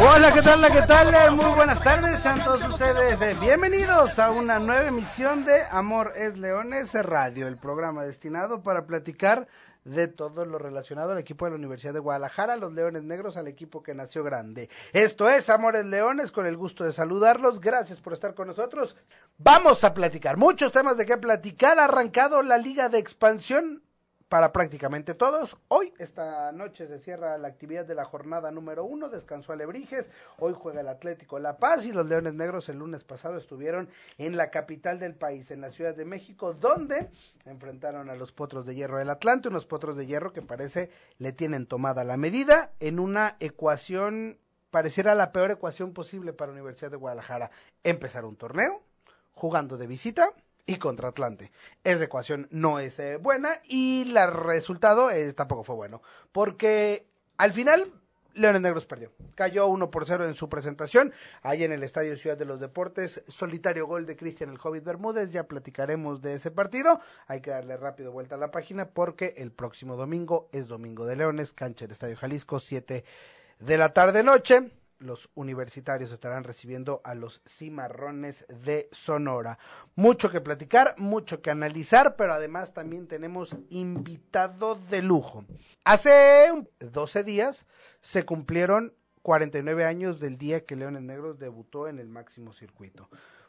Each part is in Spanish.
Hola, ¿qué tal? ¿Qué tal? Muy buenas tardes, sean todos ustedes eh, bienvenidos a una nueva emisión de Amor es Leones Radio, el programa destinado para platicar de todo lo relacionado al equipo de la Universidad de Guadalajara, los Leones Negros, al equipo que nació grande. Esto es Amores Leones, con el gusto de saludarlos, gracias por estar con nosotros. Vamos a platicar, muchos temas de qué platicar, ha arrancado la Liga de Expansión para prácticamente todos. Hoy, esta noche, se cierra la actividad de la jornada número uno, descansó Alebrijes, hoy juega el Atlético La Paz y los Leones Negros el lunes pasado estuvieron en la capital del país, en la Ciudad de México, donde enfrentaron a los Potros de Hierro del Atlante, unos Potros de Hierro que parece le tienen tomada la medida en una ecuación, pareciera la peor ecuación posible para la Universidad de Guadalajara, empezar un torneo jugando de visita, y contra Atlante. Esa ecuación no es eh, buena y el resultado eh, tampoco fue bueno. Porque al final Leones Negros perdió. Cayó 1 por 0 en su presentación, ahí en el Estadio Ciudad de los Deportes. Solitario gol de Cristian el Hobbit Bermúdez. Ya platicaremos de ese partido. Hay que darle rápido vuelta a la página porque el próximo domingo es Domingo de Leones, cancha del Estadio Jalisco, 7 de la tarde-noche los universitarios estarán recibiendo a los cimarrones de Sonora. Mucho que platicar, mucho que analizar, pero además también tenemos invitado de lujo. Hace 12 días se cumplieron 49 años del día que Leones Negros debutó en el máximo circuito.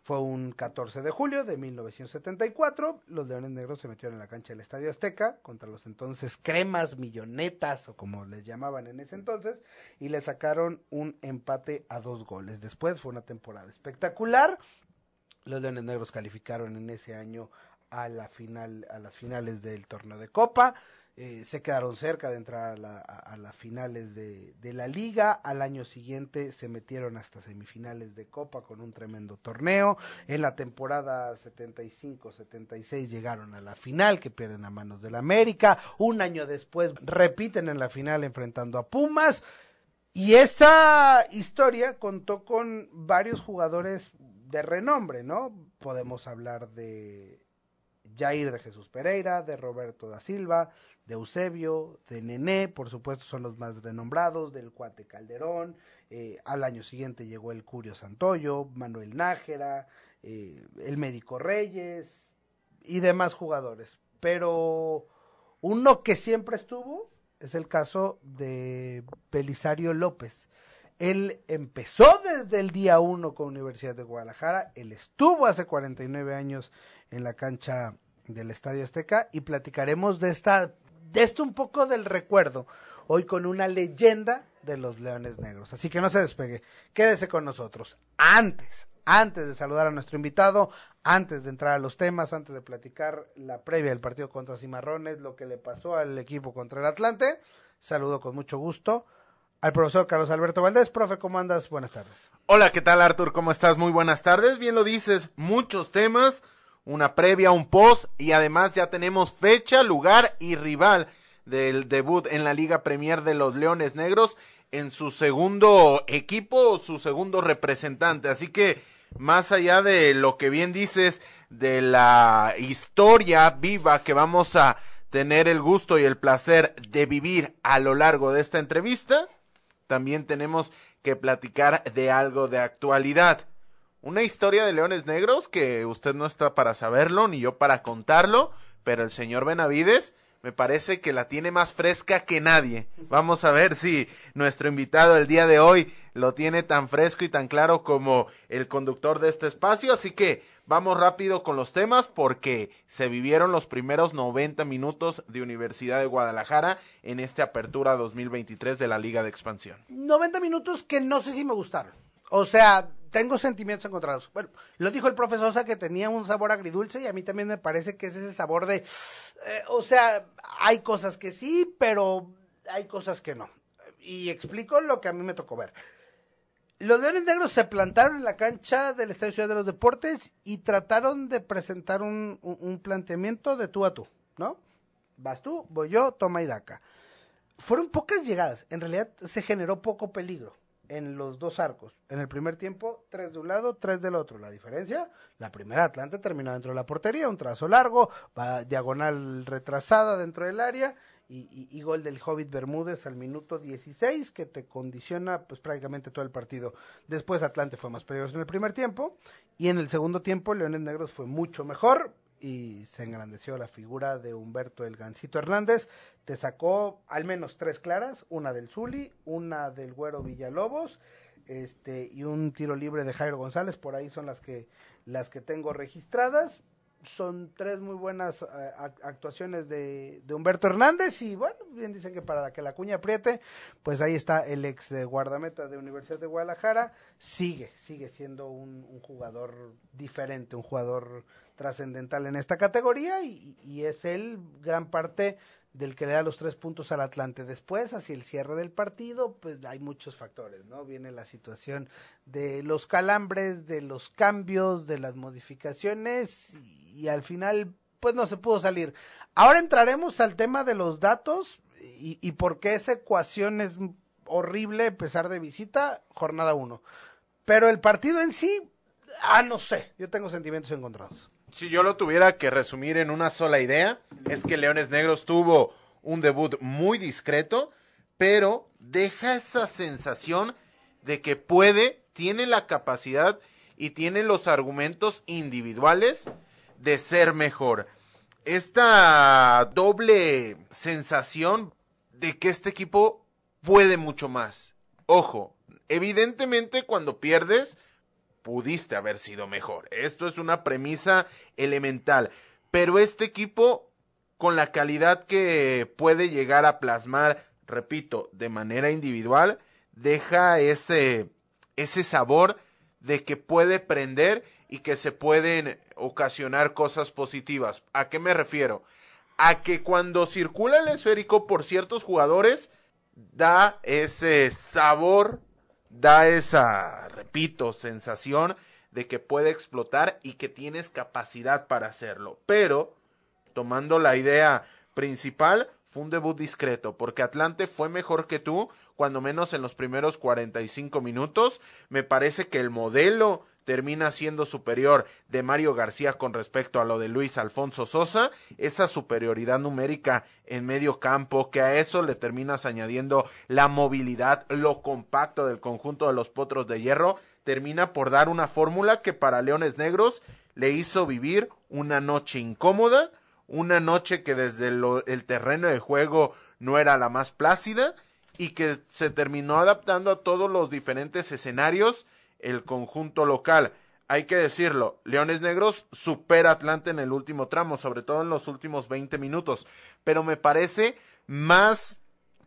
Fue un 14 de julio de 1974. Los Leones Negros se metieron en la cancha del Estadio Azteca contra los entonces cremas, millonetas o como les llamaban en ese entonces y le sacaron un empate a dos goles. Después fue una temporada espectacular. Los Leones Negros calificaron en ese año a la final, a las finales del torneo de Copa. Eh, se quedaron cerca de entrar a, las finales de, la liga. Al año siguiente se metieron hasta semifinales de Copa con un tremendo torneo. En la temporada 75-76 llegaron a la final que pierden a manos del América. Un año después repiten en la final enfrentando a Pumas. Y esa historia contó con varios jugadores de renombre, ¿no? Podemos hablar de Jair de Jesús Pereira, de Roberto da Silva, de Eusebio, de Nené, por supuesto son los más renombrados, del Cuate Calderón, eh, al año siguiente llegó el Curio Santoyo, Manuel Nájera, eh, el Médico Reyes y demás jugadores. Pero uno que siempre estuvo es el caso de Belisario López. Él empezó desde el día uno con Universidad de Guadalajara, él estuvo hace 49 años en la cancha del Estadio Azteca y platicaremos de esta de esto un poco del recuerdo, hoy con una leyenda de los Leones Negros. Así que no se despegue, quédese con nosotros. Antes, antes de saludar a nuestro invitado, antes de entrar a los temas, antes de platicar la previa del partido contra Cimarrones, lo que le pasó al equipo contra el Atlante, saludo con mucho gusto al profesor Carlos Alberto Valdés. Profe, ¿cómo andas? Buenas tardes. Hola, ¿qué tal Artur? ¿Cómo estás? Muy buenas tardes. Bien lo dices, muchos temas una previa, un post y además ya tenemos fecha, lugar y rival del debut en la Liga Premier de los Leones Negros en su segundo equipo, su segundo representante. Así que más allá de lo que bien dices de la historia viva que vamos a tener el gusto y el placer de vivir a lo largo de esta entrevista, también tenemos que platicar de algo de actualidad. Una historia de leones negros que usted no está para saberlo, ni yo para contarlo, pero el señor Benavides me parece que la tiene más fresca que nadie. Vamos a ver si nuestro invitado el día de hoy lo tiene tan fresco y tan claro como el conductor de este espacio. Así que vamos rápido con los temas porque se vivieron los primeros 90 minutos de Universidad de Guadalajara en esta apertura 2023 de la Liga de Expansión. 90 minutos que no sé si me gustaron. O sea, tengo sentimientos encontrados. Bueno, lo dijo el profesor Sosa que tenía un sabor agridulce y a mí también me parece que es ese sabor de, eh, o sea, hay cosas que sí, pero hay cosas que no. Y explico lo que a mí me tocó ver. los Leones Negros se plantaron en la cancha del Estadio Ciudad de los Deportes y trataron de presentar un, un, planteamiento de tú a tú, ¿no? Vas tú, voy yo, toma y daca. Fueron pocas llegadas, en realidad se generó poco peligro en los dos arcos. En el primer tiempo, tres de un lado, tres del otro. La diferencia, la primera Atlante terminó dentro de la portería, un trazo largo, va diagonal retrasada dentro del área y, gol del Hobbit Bermúdez al minuto 16 que te condiciona pues prácticamente todo el partido. Después Atlante fue más peligroso en el primer tiempo y en el segundo tiempo Leones Negros fue mucho mejor y se engrandeció la figura de Humberto El Gancito Hernández. Te sacó al menos tres claras, una del Zuli, una del Güero Villalobos este y un tiro libre de Jairo González, por ahí son las que las que tengo registradas son tres muy buenas eh, actuaciones de, Humberto Hernández y bueno, bien dicen que para que la cuña apriete, pues ahí está el ex guardameta de Universidad de Guadalajara, sigue, sigue siendo un, jugador diferente, un jugador trascendental en esta categoría y, y es él gran parte del que le da los tres puntos al Atlante. Después, hacia el cierre del partido, pues hay muchos factores, ¿no? Viene la situación de los calambres, de los cambios, de las modificaciones y, al final, pues no se pudo salir. Ahora entraremos al tema de los datos y, y por qué esa ecuación es horrible pesar de visita, jornada uno. Pero el partido en sí, ah, no sé, yo tengo sentimientos encontrados. Si yo lo tuviera que resumir en una sola idea, es que Leones Negros tuvo un debut muy discreto, pero deja esa sensación de que puede, tiene la capacidad y tiene los argumentos individuales de ser mejor. Esta doble sensación de que este equipo puede mucho más. Ojo, evidentemente cuando pierdes, pudiste haber sido mejor. Esto es una premisa elemental. Pero este equipo, con la calidad que puede llegar a plasmar, repito, de manera individual, deja ese, ese sabor de que puede prender y que se pueden ocasionar cosas positivas. ¿A qué me refiero? A que cuando circula el esférico por ciertos jugadores, da ese sabor da esa, repito, sensación de que puede explotar y que tienes capacidad para hacerlo. Pero, tomando la idea principal, fue un debut discreto, porque Atlante fue mejor que tú, cuando menos en los primeros 45 minutos. Me parece que el modelo termina siendo superior de Mario García con respecto a lo de Luis Alfonso Sosa, esa superioridad numérica en medio campo, que a eso le terminas añadiendo la movilidad, lo compacto del conjunto de los potros de hierro, termina por dar una fórmula que para Leones Negros le hizo vivir una noche incómoda, una noche que desde el terreno de juego no era la más plácida y que se terminó adaptando a todos los diferentes escenarios el conjunto local. Hay que decirlo, Leones Negros supera Atlante en el último tramo, sobre todo en los últimos 20 minutos, pero me parece más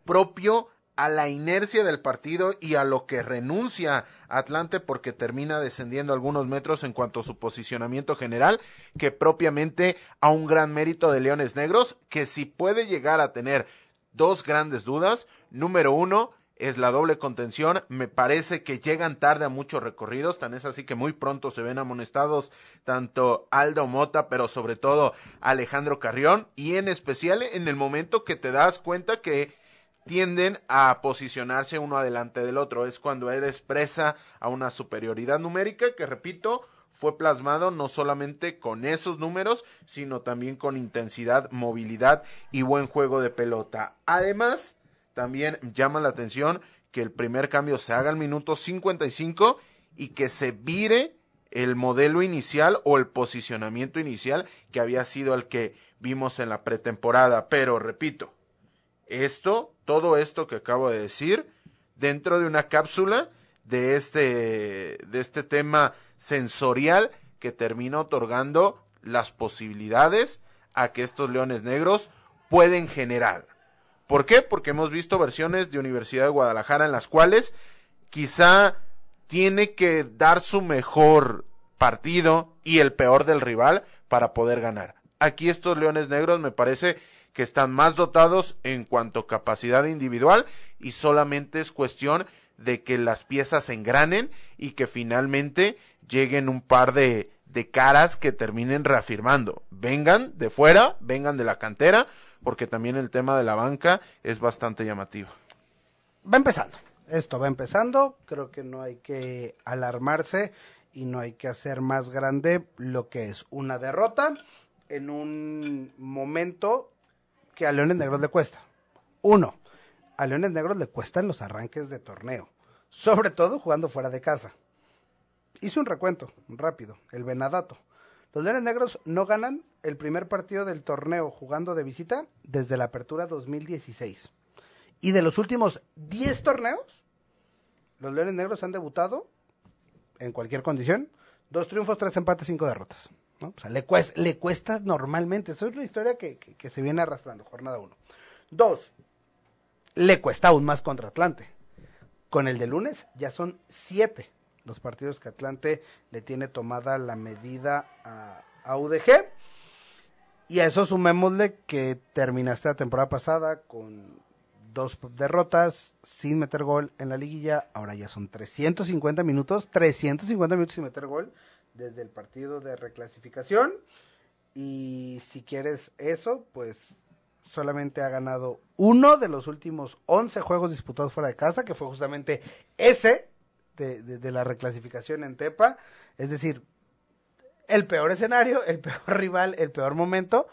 propio a la inercia del partido y a lo que renuncia Atlante porque termina descendiendo algunos metros en cuanto a su posicionamiento general que propiamente a un gran mérito de Leones Negros que si puede llegar a tener dos grandes dudas, número uno, es la doble contención. Me parece que llegan tarde a muchos recorridos, tan es así que muy pronto se ven amonestados tanto Aldo Mota, pero sobre todo Alejandro Carrión, y en especial en el momento que te das cuenta que tienden a posicionarse uno adelante del otro. Es cuando él expresa a una superioridad numérica que, repito, fue plasmado no solamente con esos números, sino también con intensidad, movilidad y buen juego de pelota. Además, también llama la atención que el primer cambio se haga al minuto 55 y que se vire el modelo inicial o el posicionamiento inicial que había sido el que vimos en la pretemporada. Pero repito, esto, todo esto que acabo de decir, dentro de una cápsula de este, de este tema sensorial que termina otorgando las posibilidades a que estos leones negros pueden generar. ¿Por qué? Porque hemos visto versiones de Universidad de Guadalajara en las cuales quizá tiene que dar su mejor partido y el peor del rival para poder ganar. Aquí estos Leones Negros me parece que están más dotados en cuanto a capacidad individual y solamente es cuestión de que las piezas engranen y que finalmente lleguen un par de, de caras que terminen reafirmando. Vengan de fuera, vengan de la cantera, porque también el tema de la banca es bastante llamativo. Va empezando, esto va empezando, creo que no hay que alarmarse y no hay que hacer más grande lo que es una derrota en un momento que a Leones Negros le cuesta. Uno, a Leones Negros le cuestan los arranques de torneo, sobre todo jugando fuera de casa. Hice un recuento rápido, el Venadato. Los Leones Negros no ganan el primer partido del torneo jugando de visita desde la apertura 2016. Y de los últimos 10 torneos, los Leones Negros han debutado en cualquier condición, dos triunfos, tres empates, cinco derrotas. O sea, le cuesta, le cuesta normalmente. Eso es una historia que, que se viene arrastrando, jornada uno. Dos, le cuesta aún más contra Atlante. Con el de lunes ya son siete los partidos que Atlante le tiene tomada la medida a, a UDG. Y a eso sumémosle que terminaste la temporada pasada con dos derrotas sin meter gol en la liguilla. Ahora ya son 350 minutos, 350 minutos sin meter gol desde el partido de reclasificación. Y si quieres eso, pues solamente ha ganado uno de los últimos 11 juegos disputados fuera de casa, que fue justamente ese de, la reclasificación en Tepa. Es decir, el peor escenario, el peor rival, el peor momento.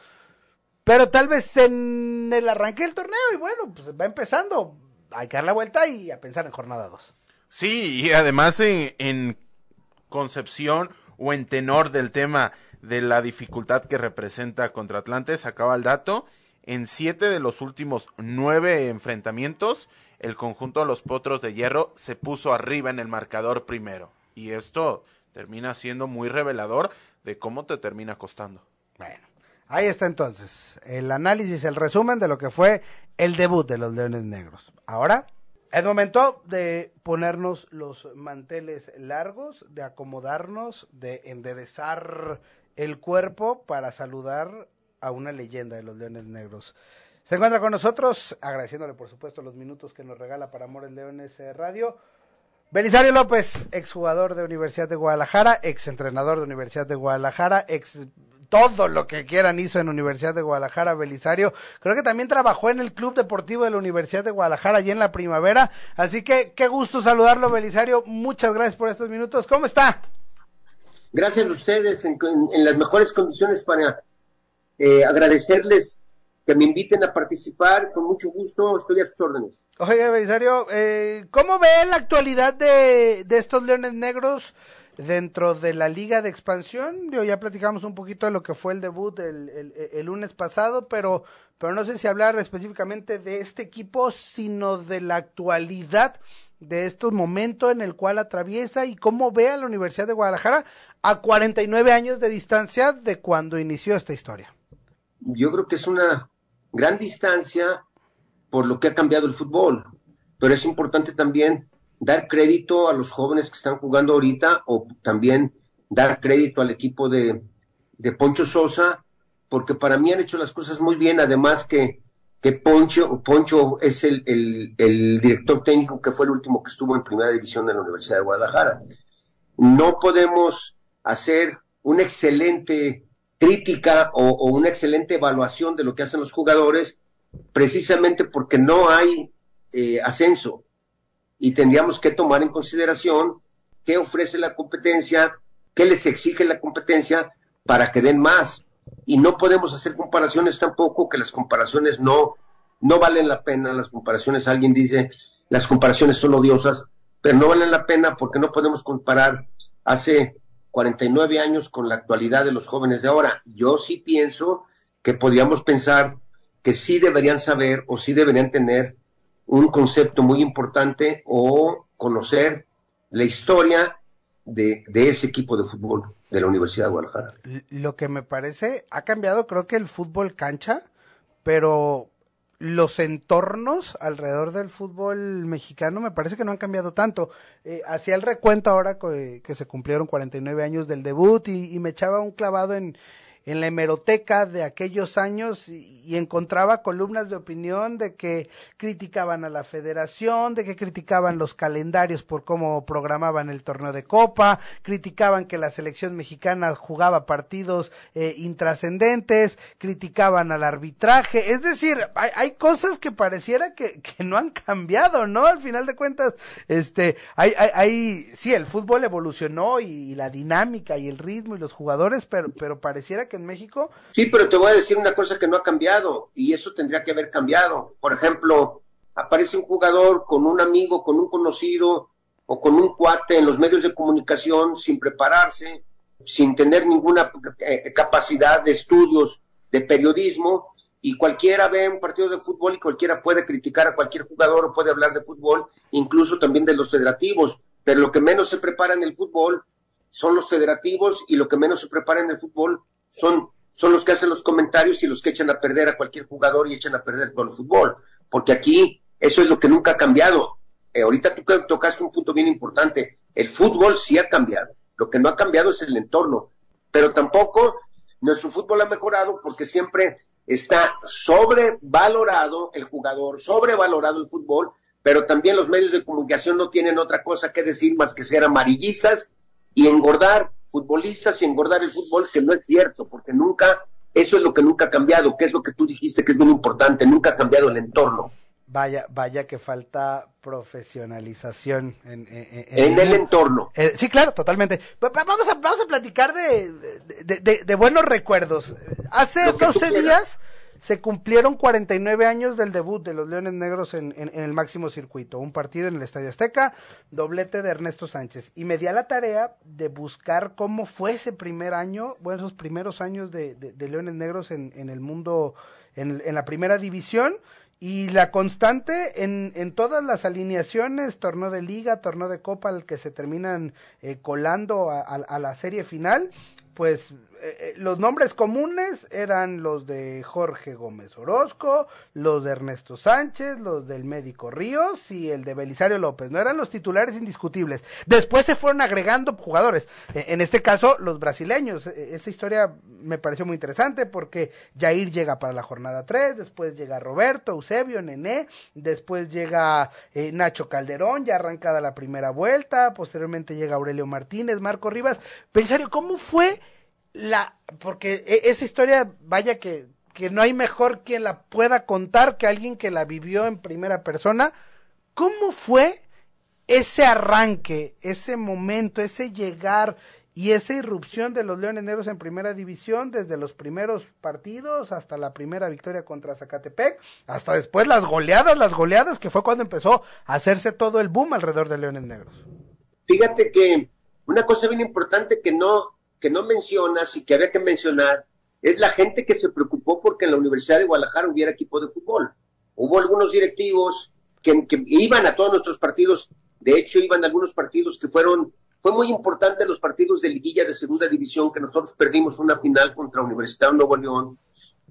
Pero tal vez en el arranque del torneo, y bueno, pues va empezando. Hay que dar la vuelta y a pensar en jornada 2. Sí, y además en, en concepción o en tenor del tema de la dificultad que representa contra Atlante, sacaba el dato, en siete de los últimos nueve enfrentamientos, el conjunto de los Potros de Hierro se puso arriba en el marcador primero. Y esto termina siendo muy revelador de cómo te termina costando. Bueno, ahí está entonces el análisis, el resumen de lo que fue el debut de los Leones Negros. Ahora es momento de ponernos los manteles largos, de acomodarnos, de enderezar el cuerpo para saludar a una leyenda de los Leones Negros. Se encuentra con nosotros, agradeciéndole por supuesto los minutos que nos regala para Amores Leones Radio. Belisario López, exjugador de Universidad de Guadalajara, ex entrenador de Universidad de Guadalajara, ex todo lo que quieran hizo en Universidad de Guadalajara, Belisario. Creo que también trabajó en el Club Deportivo de la Universidad de Guadalajara allí en la primavera. Así que qué gusto saludarlo, Belisario. Muchas gracias por estos minutos. ¿Cómo está? Gracias a ustedes en, las mejores condiciones para eh, agradecerles que me inviten a participar, con mucho gusto, estoy a sus órdenes. Oye, Belisario, eh, ¿cómo ve la actualidad de, de estos Leones Negros? dentro de la liga de expansión. Yo ya platicamos un poquito de lo que fue el debut el, el, lunes pasado, pero, pero no sé si hablar específicamente de este equipo, sino de la actualidad de estos momentos en el cual atraviesa y cómo ve a la Universidad de Guadalajara a 49 años de distancia de cuando inició esta historia. Yo creo que es una gran distancia por lo que ha cambiado el fútbol, pero es importante también dar crédito a los jóvenes que están jugando ahorita o también dar crédito al equipo de, de Poncho Sosa, porque para mí han hecho las cosas muy bien, además que, que Poncho, Poncho es el, el, el director técnico que fue el último que estuvo en primera división de la Universidad de Guadalajara. No podemos hacer una excelente crítica o, una excelente evaluación de lo que hacen los jugadores precisamente porque no hay eh, ascenso y tendríamos que tomar en consideración qué ofrece la competencia, qué les exige la competencia para que den más. Y no podemos hacer comparaciones tampoco, que las comparaciones no, no valen la pena. Las comparaciones, alguien dice, las comparaciones son odiosas, pero no valen la pena porque no podemos comparar hace 49 años con la actualidad de los jóvenes de ahora. Yo sí pienso que podríamos pensar que sí deberían saber o sí deberían tener un concepto muy importante o conocer la historia de, ese equipo de fútbol de la Universidad de Guadalajara. Lo que me parece, ha cambiado creo que el fútbol cancha, pero los entornos alrededor del fútbol mexicano me parece que no han cambiado tanto. Eh, hacía el recuento ahora que, se cumplieron 49 años del debut y, me echaba un clavado en, en la hemeroteca de aquellos años y, encontraba columnas de opinión de que criticaban a la federación, de que criticaban los calendarios por cómo programaban el torneo de copa, criticaban que la selección mexicana jugaba partidos eh, intrascendentes, criticaban al arbitraje, es decir, hay, hay cosas que pareciera que, que no han cambiado, ¿no? Al final de cuentas, este, hay, hay, hay sí, el fútbol evolucionó y, la dinámica y el ritmo y los jugadores, pero, pero pareciera que en México. Sí, pero te voy a decir una cosa que no ha cambiado y eso tendría que haber cambiado. Por ejemplo, aparece un jugador con un amigo, con un conocido o con un cuate en los medios de comunicación sin prepararse, sin tener ninguna eh, capacidad de estudios de periodismo y cualquiera ve un partido de fútbol y cualquiera puede criticar a cualquier jugador o puede hablar de fútbol, incluso también de los federativos pero lo que menos se prepara en el fútbol son los federativos y lo que menos se prepara en el fútbol son, son los que hacen los comentarios y los que echan a perder a cualquier jugador y echan a perder todo el fútbol. Porque aquí eso es lo que nunca ha cambiado. Eh, ahorita tú tocaste un punto bien importante. El fútbol sí ha cambiado. Lo que no ha cambiado es el entorno. Pero tampoco nuestro fútbol ha mejorado porque siempre está sobrevalorado el jugador, sobrevalorado el fútbol pero también los medios de comunicación no tienen otra cosa que decir más que ser amarillistas y engordar futbolistas y engordar el fútbol, que no es cierto, porque nunca, eso es lo que nunca ha cambiado, que es lo que tú dijiste que es bien importante, nunca ha cambiado el entorno. Vaya, vaya que falta profesionalización en, en, el, entorno. Eh, sí, claro, totalmente. Vamos a, vamos a platicar de, de, buenos recuerdos. Hace 12 días se cumplieron 49 años del debut de los Leones Negros en, el máximo circuito. Un partido en el Estadio Azteca, doblete de Ernesto Sánchez. Y me di a la tarea de buscar cómo fue ese primer año, bueno, esos primeros años de, Leones Negros en, el mundo, en, la primera división. Y la constante en, en todas las alineaciones, torneo de liga, torneo de copa, al que se terminan eh, colando a, la serie final, pues eh, eh, los nombres comunes eran los de Jorge Gómez Orozco, los de Ernesto Sánchez, los del médico Ríos y el de Belisario López. No eran los titulares indiscutibles. Después se fueron agregando jugadores. E, en este caso, los brasileños. E, esa historia me pareció muy interesante porque Jair llega para la jornada 3, después llega Roberto, Eusebio, Nené, después llega eh, Nacho Calderón, ya arrancada la primera vuelta, posteriormente llega Aurelio Martínez, Marco Rivas. Belisario, ¿cómo fue? La, porque e, esa historia, vaya que, que no hay mejor quien la pueda contar que alguien que la vivió en primera persona. ¿Cómo fue ese arranque, ese momento, ese llegar y esa irrupción de los Leones Negros en primera división desde los primeros partidos hasta la primera victoria contra Zacatepec, hasta después las goleadas, las goleadas, que fue cuando empezó a hacerse todo el boom alrededor de Leones Negros? Fíjate que una cosa bien importante que no, que no mencionas y que había que mencionar es la gente que se preocupó porque en la Universidad de Guadalajara hubiera equipo de fútbol. Hubo algunos directivos que, iban a todos nuestros partidos, de hecho iban a algunos partidos que fueron, fue muy importante los partidos de liguilla de segunda división que nosotros perdimos una final contra Universidad de Nuevo León,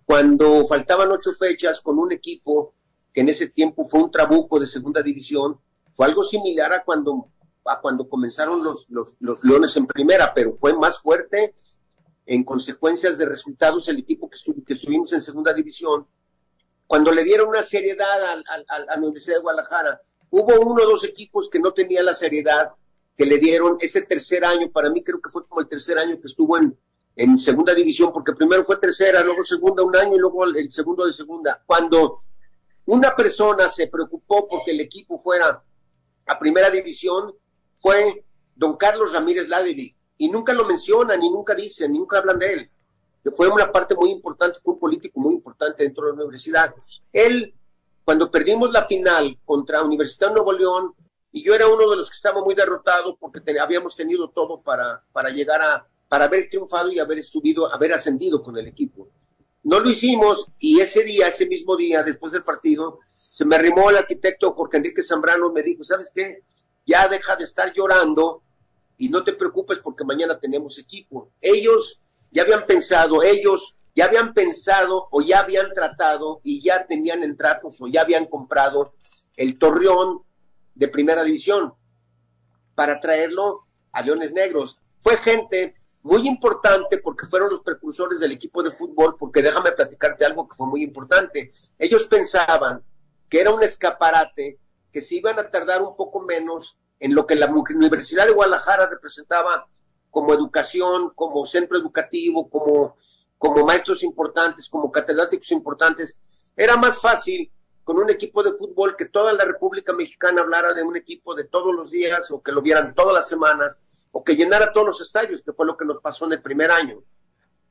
cuando faltaban ocho fechas con un equipo que en ese tiempo fue un trabuco de segunda división, fue algo similar a cuando cuando comenzaron los, los, los, Leones en primera, pero fue más fuerte en consecuencias de resultados el equipo que, que estuvimos en segunda división. Cuando le dieron una seriedad a, la Universidad de Guadalajara, hubo uno o dos equipos que no tenían la seriedad que le dieron ese tercer año, para mí creo que fue como el tercer año que estuvo en, en segunda división, porque primero fue tercera, luego segunda un año y luego el segundo de segunda. Cuando una persona se preocupó porque el equipo fuera a primera división, fue don Carlos Ramírez Laderi, y nunca lo mencionan, ni nunca dicen, ni nunca hablan de él, que fue una parte muy importante, fue un político muy importante dentro de la universidad. Él, cuando perdimos la final contra Universidad de Nuevo León, y yo era uno de los que estaba muy derrotado porque habíamos tenido todo para, para llegar a, para haber triunfado y haber subido, haber ascendido con el equipo. No lo hicimos y ese día, ese mismo día, después del partido, se me arrimó el arquitecto Jorge Enrique Zambrano, me dijo, ¿sabes qué? Ya deja de estar llorando y no te preocupes porque mañana tenemos equipo. Ellos ya habían pensado, ellos ya habían pensado o ya habían tratado y ya tenían en tratos o ya habían comprado el Torreón de primera división para traerlo a Leones Negros. Fue gente muy importante porque fueron los precursores del equipo de fútbol, porque déjame platicarte algo que fue muy importante. Ellos pensaban que era un escaparate, que se iban a tardar un poco menos en lo que la Universidad de Guadalajara representaba como educación, como centro educativo, como, como maestros importantes, como catedráticos importantes. Era más fácil con un equipo de fútbol que toda la República Mexicana hablara de un equipo de todos los días o que lo vieran todas las semanas o que llenara todos los estadios, que fue lo que nos pasó en el primer año.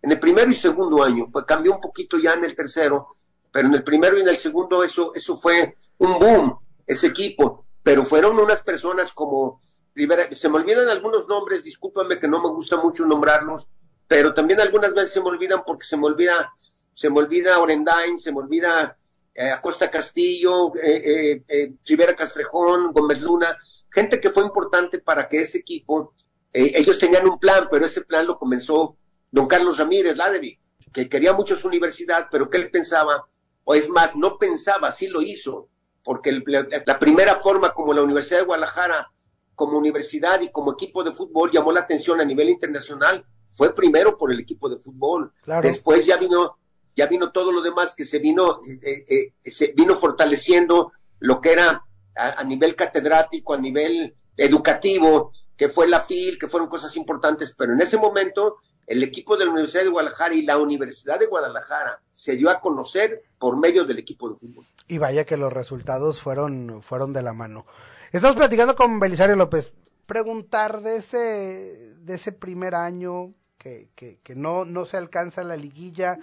En el primero y segundo año, pues cambió un poquito ya en el tercero, pero en el primero y en el segundo eso, eso fue un boom, ese equipo. Pero fueron unas personas como Rivera, se me olvidan algunos nombres, discúlpame que no me gusta mucho nombrarlos, pero también algunas veces se me olvidan porque se me olvida, se me olvida Orendain, se me olvida eh, Acosta Castillo, eh, eh, Rivera Castrejón, Gómez Luna, gente que fue importante para que ese equipo eh, ellos tenían un plan, pero ese plan lo comenzó don Carlos Ramírez Ladevi, que quería mucho su universidad, pero que él pensaba, o es más, no pensaba, sí lo hizo, porque la, primera forma como la Universidad de Guadalajara, como universidad y como equipo de fútbol, llamó la atención a nivel internacional, fue primero por el equipo de fútbol. Después ya vino, ya vino todo lo demás que se vino, eh, eh, se vino fortaleciendo lo que era a nivel catedrático, a nivel educativo, que fue la FIL, que fueron cosas importantes, pero en ese momento el equipo de la Universidad de Guadalajara y la Universidad de Guadalajara se dio a conocer por medio del equipo de fútbol. Y vaya que los resultados fueron, fueron de la mano. Estamos platicando con Belisario López. Preguntar de ese, de ese primer año que, que, no, no se alcanza la liguilla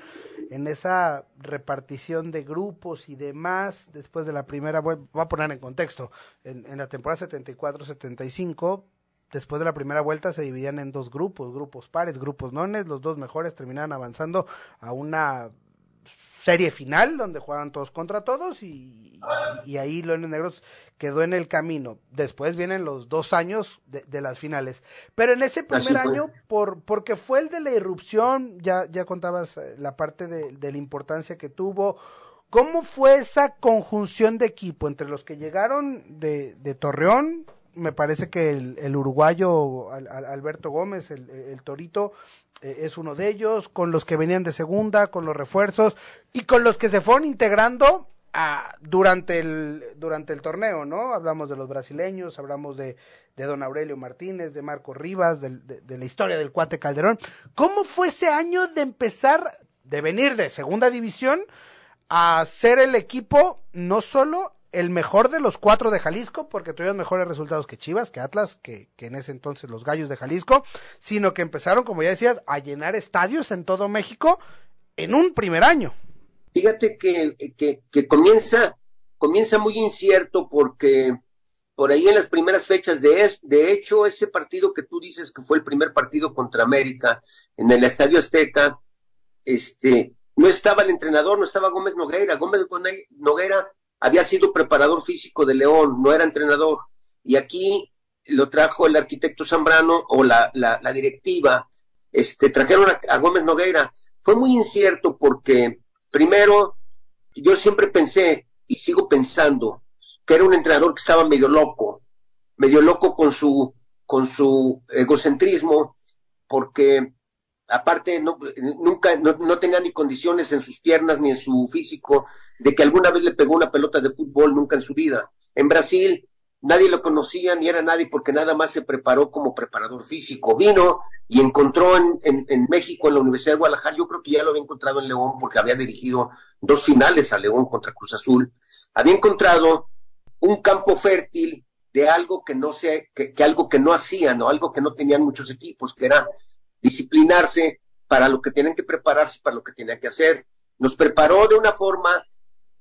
en esa repartición de grupos y demás después de la primera, voy, voy a poner en contexto, en, en la temporada 74-75 después de la primera vuelta se dividían en dos grupos, grupos pares, grupos nones, los dos mejores terminaban avanzando a una serie final donde juegan todos contra todos y, y ahí Leones Negros quedó en el camino. Después vienen los dos años de, las finales. Pero en ese primer año, por, porque fue el de la irrupción, ya, ya contabas eh, la parte de, de la importancia que tuvo. ¿Cómo fue esa conjunción de equipo entre los que llegaron de, de Torreón, me parece que el, uruguayo Alberto Gómez, el, Torito, eh, es uno de ellos, con los que venían de segunda, con los refuerzos y con los que se fueron integrando durante, el, durante el torneo, ¿no? Hablamos de los brasileños, hablamos de, don Aurelio Martínez, de Marco Rivas, de la historia del cuate Calderón. ¿Cómo fue ese año de empezar, de venir de segunda división a ser el equipo no solo el mejor de los cuatro de Jalisco, porque tuvieron mejores resultados que Chivas, que Atlas, que, que, en ese entonces los Gallos de Jalisco, sino que empezaron, como ya decías, a llenar estadios en todo México en un primer año. Fíjate que, que, que comienza, comienza muy incierto porque por ahí en las primeras fechas de, de hecho ese partido que tú dices que fue el primer partido contra América en el Estadio Azteca, este, no estaba el entrenador, no estaba Gómez Nogueira. Gómez Nogueira había sido preparador físico de León, no era entrenador. Y aquí lo trajo el arquitecto Zambrano o la, directiva, este, trajeron a, Gómez Nogueira. Fue muy incierto porque, primero, yo siempre pensé y sigo pensando que era un entrenador que estaba medio loco, medio loco con su, con su egocentrismo, porque aparte no, nunca, no, no tenía ni condiciones en sus piernas ni en su físico de que alguna vez le pegó una pelota de fútbol, nunca en su vida. En Brasil nadie lo conocía ni era nadie porque nada más se preparó como preparador físico. Vino y encontró en, en, México, en la Universidad de Guadalajara, yo creo que ya lo había encontrado en León porque había dirigido dos finales a León contra Cruz Azul. Había encontrado un campo fértil de algo que no se, que, algo que no hacían o algo que no tenían muchos equipos, que era disciplinarse para lo que tienen que prepararse, para lo que tenían que hacer. Nos preparó de una forma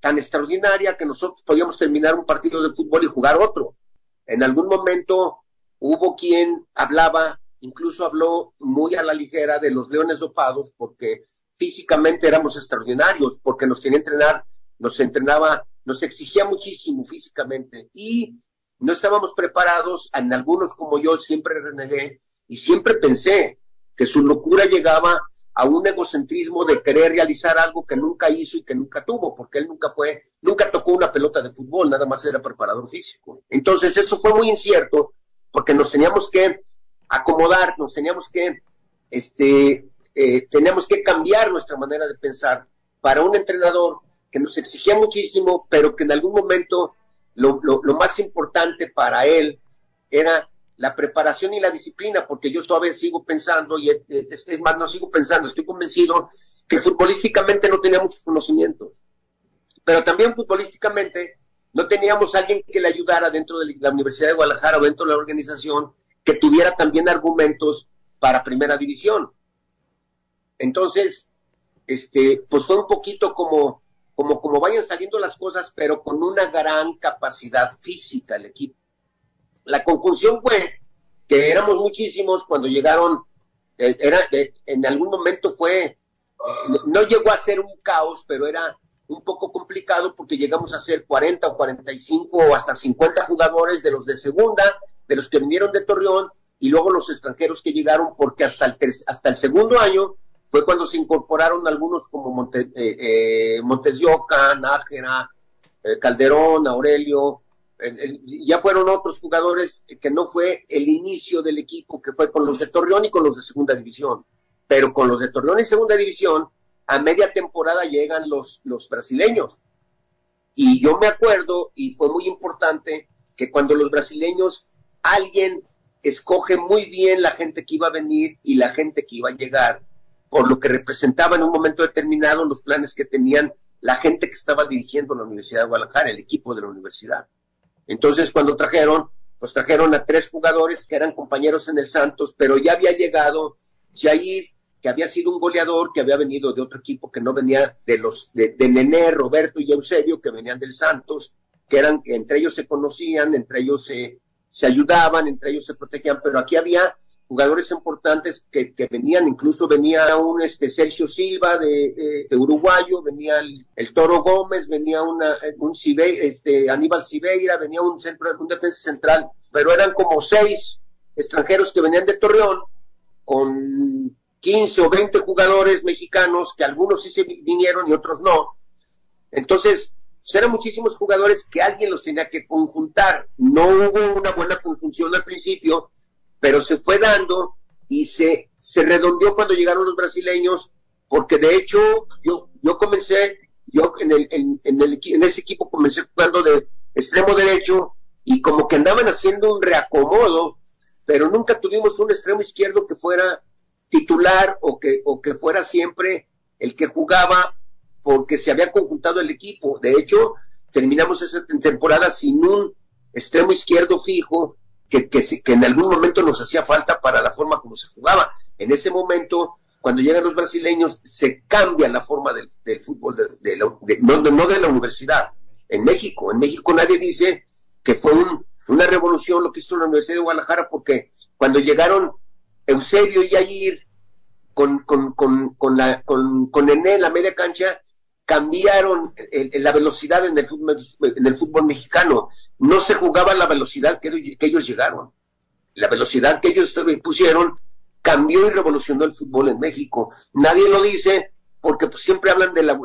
tan extraordinaria que nosotros podíamos terminar un partido de fútbol y jugar otro. En algún momento hubo quien hablaba, incluso habló muy a la ligera de los leones dopados porque físicamente éramos extraordinarios, porque nos tenía entrenar, nos entrenaba, nos exigía muchísimo físicamente y no estábamos preparados, en algunos como yo siempre renegué y siempre pensé que su locura llegaba a un egocentrismo de querer realizar algo que nunca hizo y que nunca tuvo, porque él nunca fue, nunca tocó una pelota de fútbol, nada más era preparador físico. Entonces eso fue muy incierto, porque nos teníamos que acomodar, nos teníamos que este, eh, tenemos que cambiar nuestra manera de pensar para un entrenador que nos exigía muchísimo, pero que en algún momento lo, más importante para él era la preparación y la disciplina, porque yo todavía sigo pensando, y es, más, no sigo pensando, estoy convencido que futbolísticamente no tenía muchos conocimientos, pero también futbolísticamente no teníamos alguien que le ayudara dentro de la Universidad de Guadalajara o dentro de la organización que tuviera también argumentos para primera división. Entonces, este, pues fue un poquito como, como, como vayan saliendo las cosas, pero con una gran capacidad física el equipo. La conjunción fue que éramos muchísimos cuando llegaron, eh, era, eh, en algún momento fue, eh, no llegó a ser un caos, pero era un poco complicado porque llegamos a ser 40 o 45 o hasta 50 jugadores de los de segunda, de los que vinieron de Torreón y luego los extranjeros que llegaron porque hasta el, hasta el segundo año fue cuando se incorporaron algunos como Monte, eh, Nájera, Calderón, Aurelio, ya fueron otros jugadores que no fue el inicio del equipo, que fue con los de Torreón y con los de Segunda División. Pero con los de Torreón y Segunda División, a media temporada llegan los, los brasileños. Y yo me acuerdo, y fue muy importante, que cuando los brasileños, alguien escoge muy bien la gente que iba a venir y la gente que iba a llegar, por lo que representaba en un momento determinado los planes que tenían la gente que estaba dirigiendo la Universidad de Guadalajara, el equipo de la universidad. Entonces, cuando trajeron, pues trajeron a tres jugadores que eran compañeros en el Santos, pero ya había llegado Jair, que había sido un goleador, que había venido de otro equipo que no venía de los, de, de Nené, Roberto y Eusebio, que venían del Santos, que eran, entre ellos se conocían, entre ellos se, se ayudaban, entre ellos se protegían, pero aquí había jugadores importantes que, venían, incluso venía un este Sergio Silva de, uruguayo, venía el, Toro Gómez, venía una, un este Aníbal Sibeira, venía un centro, un defensa central, pero eran como seis extranjeros que venían de Torreón con 15 o 20 jugadores mexicanos, que algunos sí se vinieron y otros no. Entonces, pues, eran muchísimos jugadores que alguien los tenía que conjuntar. No hubo una buena conjunción al principio, pero se fue dando y se, se redondeó cuando llegaron los brasileños, porque de hecho yo, yo comencé, yo en, el, en, el, en ese equipo comencé jugando de extremo derecho y como que andaban haciendo un reacomodo, pero nunca tuvimos un extremo izquierdo que fuera titular o que, o que fuera siempre el que jugaba porque se había conjuntado el equipo. De hecho, terminamos esa temporada sin un extremo izquierdo fijo que, que, en algún momento nos hacía falta para la forma como se jugaba. En ese momento, cuando llegan los brasileños, se cambia la forma del, fútbol, de, no, de la universidad. En México, en México nadie dice que fue una revolución lo que hizo la Universidad de Guadalajara, porque cuando llegaron Eusebio y Ayir con, con, con, con, la, con, con en la media cancha, cambiaron la velocidad en el, fútbol, en el fútbol mexicano. No se jugaba la velocidad que, ellos llegaron. La velocidad que ellos pusieron cambió y revolucionó el fútbol en México. Nadie lo dice porque pues, siempre hablan de, la,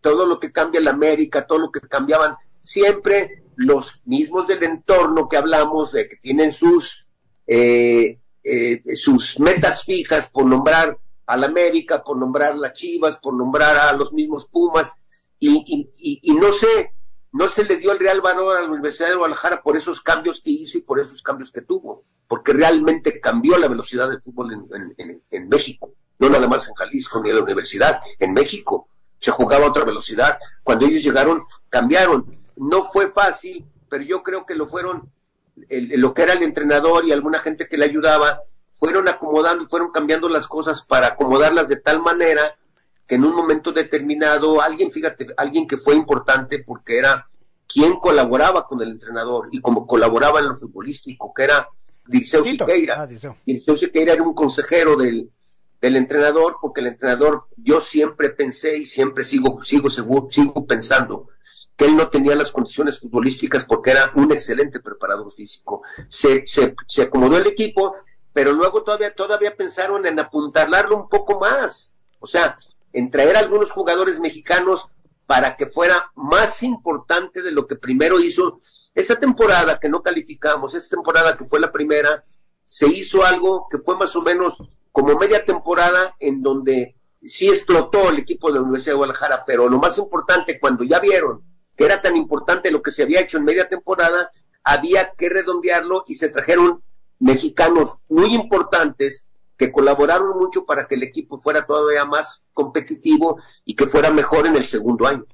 todo lo que cambia la América, todo lo que cambiaban. Siempre los mismos del entorno que hablamos, de que tienen sus, eh, eh, sus metas fijas por nombrar al América, por nombrar las Chivas, por nombrar a los mismos Pumas, y, no se, no se le dio el real valor a la Universidad de Guadalajara por esos cambios que hizo y por esos cambios que tuvo, porque realmente cambió la velocidad del fútbol en, en, México, no nada más en Jalisco ni en la universidad, en México se jugaba a otra velocidad. Cuando ellos llegaron, cambiaron. No fue fácil, pero yo creo que lo fueron, lo que era el entrenador y alguna gente que le ayudaba, fueron acomodando fueron cambiando las cosas para acomodarlas de tal manera que en un momento determinado alguien, fíjate, alguien que fue importante porque era quien colaboraba con el entrenador y como colaboraba en lo futbolístico, que era Dirceu Siqueira. Ah, Dirceu Siqueira era un consejero del, del entrenador, porque el entrenador, yo siempre pensé y siempre sigo, sigo, sigo, sigo pensando que él no tenía las condiciones futbolísticas porque era un excelente preparador físico. Se, se, se acomodó el equipo pero luego todavía, todavía pensaron en apuntalarlo un poco más, o sea, en traer algunos jugadores mexicanos para que fuera más importante de lo que primero hizo. Esa temporada que no calificamos, esa temporada que fue la primera, se hizo algo que fue más o menos como media temporada en donde sí explotó el equipo de la Universidad de Guadalajara, pero lo más importante, cuando ya vieron que era tan importante lo que se había hecho en media temporada, había que redondearlo y se trajeron mexicanos muy importantes que colaboraron mucho para que el equipo fuera todavía más competitivo y que fuera mejor en el segundo año.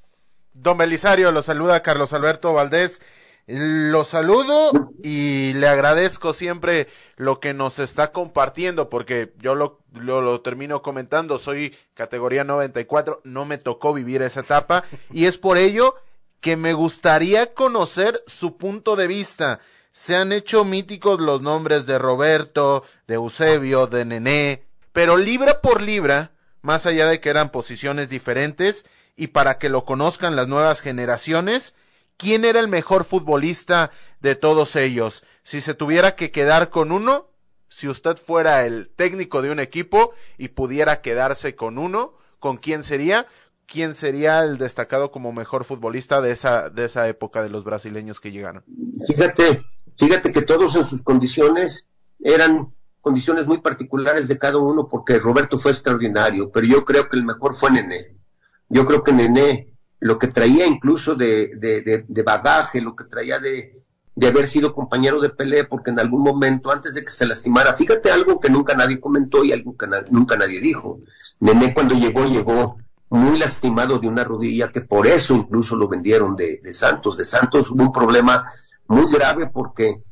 Don Belisario, lo saluda Carlos Alberto Valdés. Lo saludo y le agradezco siempre lo que nos está compartiendo, porque yo lo, lo, lo, termino comentando, soy categoría 94, no me tocó vivir esa etapa y es por ello que me gustaría conocer su punto de vista. Se han hecho míticos los nombres de Roberto, de Eusebio, de Nené, pero libra por libra, más allá de que eran posiciones diferentes, y para que lo conozcan las nuevas generaciones, quién era el mejor futbolista de todos ellos. Si se tuviera que quedar con uno, si usted fuera el técnico de un equipo y pudiera quedarse con uno, ¿con quién sería? ¿Quién sería el destacado como mejor futbolista de esa, de esa época de los brasileños que llegaron? Fíjate, fíjate que todos en sus condiciones eran condiciones muy particulares de cada uno porque Roberto fue extraordinario, pero yo creo que el mejor fue Nené. Yo creo que Nené lo que traía incluso de, de, de, de bagaje, lo que traía de, de haber sido compañero de pelea, porque en algún momento, antes de que se lastimara, fíjate algo que nunca nadie comentó y algo que nunca nadie dijo. Nené cuando llegó, llegó muy lastimado de una rodilla, que por eso incluso lo vendieron de, de Santos. De Santos hubo un problema muy grave porque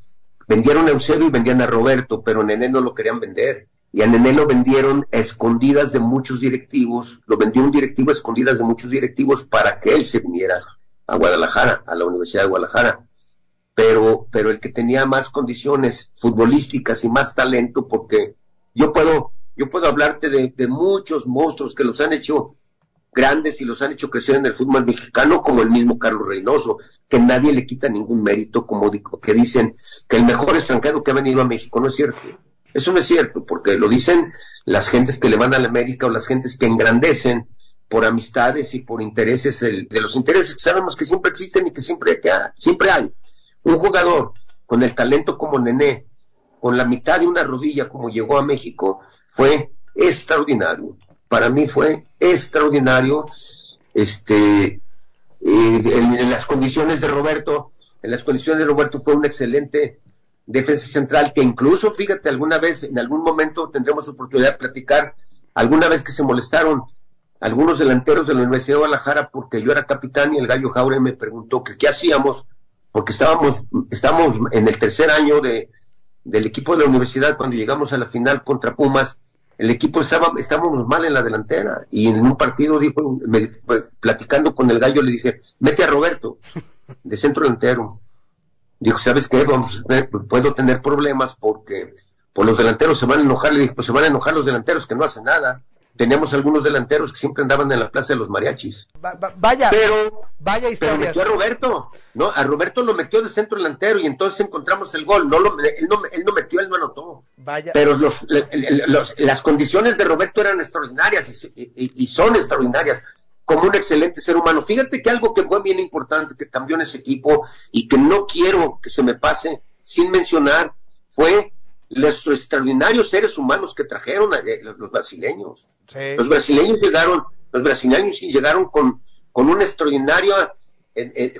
vendieron a Eusebio y vendían a Roberto, pero Nené no lo querían vender y a Nené lo vendieron a escondidas de muchos directivos, lo vendió un directivo a escondidas de muchos directivos para que él se viniera a Guadalajara, a la Universidad de Guadalajara. Pero, pero el que tenía más condiciones futbolísticas y más talento, porque yo puedo, yo puedo hablarte de, de muchos monstruos que los han hecho grandes y los han hecho crecer en el fútbol mexicano, como el mismo Carlos Reynoso, que nadie le quita ningún mérito, como digo, que dicen que el mejor extranjero que ha venido a México, no es cierto. Eso no es cierto, porque lo dicen las gentes que le van a la América o las gentes que engrandecen por amistades y por intereses, el, de los intereses que sabemos que siempre existen y que siempre, que siempre hay. Un jugador con el talento como Nené, con la mitad de una rodilla como llegó a México, fue extraordinario. Para mí fue extraordinario. Este, eh, en, las condiciones de Roberto, en las condiciones de Roberto fue un excelente defensa central, que incluso, fíjate, alguna vez, en algún momento tendremos oportunidad de platicar, alguna vez que se molestaron algunos delanteros de la Universidad de Guadalajara porque yo era capitán y el gallo Jaure me preguntó que qué hacíamos, porque estábamos, estábamos en el tercer año de, del equipo de la universidad cuando llegamos a la final contra Pumas, el equipo estaba, estábamos mal en la delantera y en un partido dijo, me, platicando con el gallo le dije, mete a Roberto de centro delantero dijo, ¿sabes qué? Vamos, puedo tener problemas porque por los delanteros se van a enojar. Le dije, pues se van a enojar los delanteros que no hacen nada. Teníamos algunos delanteros que siempre andaban en la plaza de los mariachis. Va, va, vaya, pero, vaya pero metió a Roberto, ¿no? A Roberto lo metió de centro delantero y entonces encontramos el gol. No lo, él, no, él no metió, él no anotó. Vaya. Pero los, los, las condiciones de Roberto eran extraordinarias y, y, y son extraordinarias como un excelente ser humano. Fíjate que algo que fue bien importante que cambió en ese equipo y que no quiero que se me pase sin mencionar fue los extraordinarios seres humanos que trajeron a, eh, los brasileños. Los brasileños llegaron, los brasileños llegaron con, con una extraordinaria,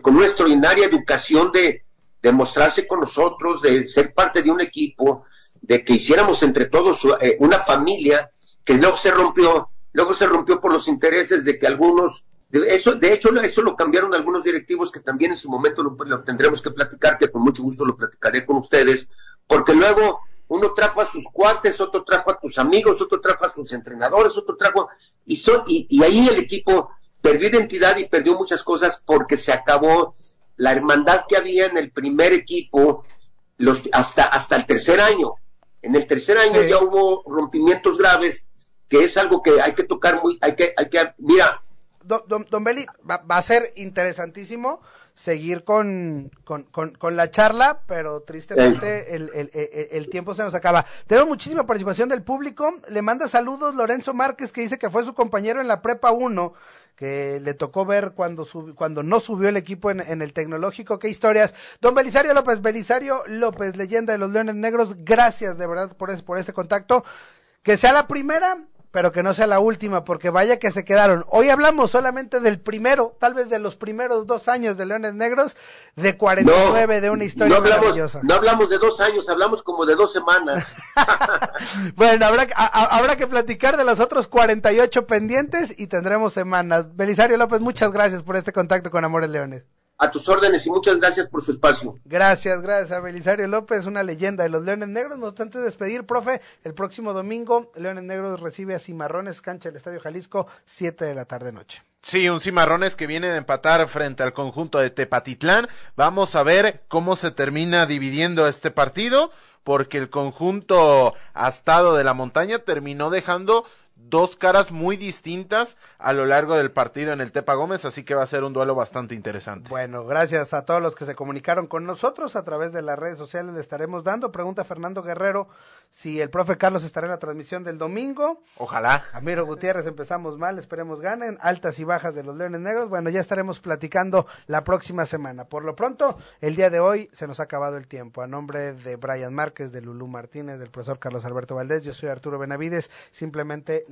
con una extraordinaria educación de, de mostrarse con nosotros, de ser parte de un equipo, de que hiciéramos entre todos eh, una familia que luego se rompió luego se rompió por los intereses de que algunos, de, eso, de hecho, eso lo cambiaron algunos directivos que también en su momento lo, lo, tendremos que platicar, que con mucho gusto lo platicaré con ustedes, porque luego uno trajo a sus cuates, otro trajo a tus amigos, otro trajo a sus entrenadores, otro trajo, y, son, y, y ahí el equipo perdió identidad y perdió muchas cosas porque se acabó la hermandad que había en el primer equipo los, hasta, hasta el tercer año. En el tercer año sí. ya hubo rompimientos graves que es algo que hay que tocar muy, hay que, hay que, mira. Don, don, don Beli, va, va, a ser interesantísimo seguir con, con, con, con la charla, pero tristemente el, el, el, el, tiempo se nos acaba. Tenemos muchísima participación del público. Le manda saludos Lorenzo Márquez, que dice que fue su compañero en la Prepa 1, que le tocó ver cuando, sub, cuando no subió el equipo en, en, el tecnológico. Qué historias. Don Belisario López, Belisario López, leyenda de los Leones Negros, gracias de verdad por, es, por este contacto Que sea la primera, pero que no sea la última, porque vaya que se quedaron. Hoy hablamos solamente del primero, tal vez de los primeros dos años de Leones Negros, de 49, de una historia no hablamos, maravillosa. No hablamos de dos años, hablamos como de dos semanas. bueno, habrá, a, habrá que platicar de los otros 48 pendientes y tendremos semanas. Belisario López, muchas gracias por este contacto con Amores Leones. A tus órdenes y muchas gracias por su espacio. Gracias, gracias a Belisario López, una leyenda de los Leones Negros. No obstante despedir, profe, el próximo domingo Leones Negros recibe a Cimarrones, cancha del Estadio Jalisco, 7 de la tarde noche. Sí, un Cimarrones que viene de empatar frente al conjunto de Tepatitlán. Vamos a ver cómo se termina dividiendo este partido, porque el conjunto astado de la montaña terminó dejando dos caras muy distintas a lo largo del partido en el Tepa Gómez, así que va a ser un duelo bastante interesante. Bueno, gracias a todos los que se comunicaron con nosotros a través de las redes sociales le estaremos dando. Pregunta Fernando Guerrero si el profe Carlos estará en la transmisión del domingo. Ojalá. Amiro Gutiérrez empezamos mal, esperemos ganen. Altas y bajas de los Leones Negros. Bueno, ya estaremos platicando la próxima semana. Por lo pronto, el día de hoy se nos ha acabado el tiempo. A nombre de Brian Márquez, de Lulú Martínez, del profesor Carlos Alberto Valdés, yo soy Arturo Benavides. Simplemente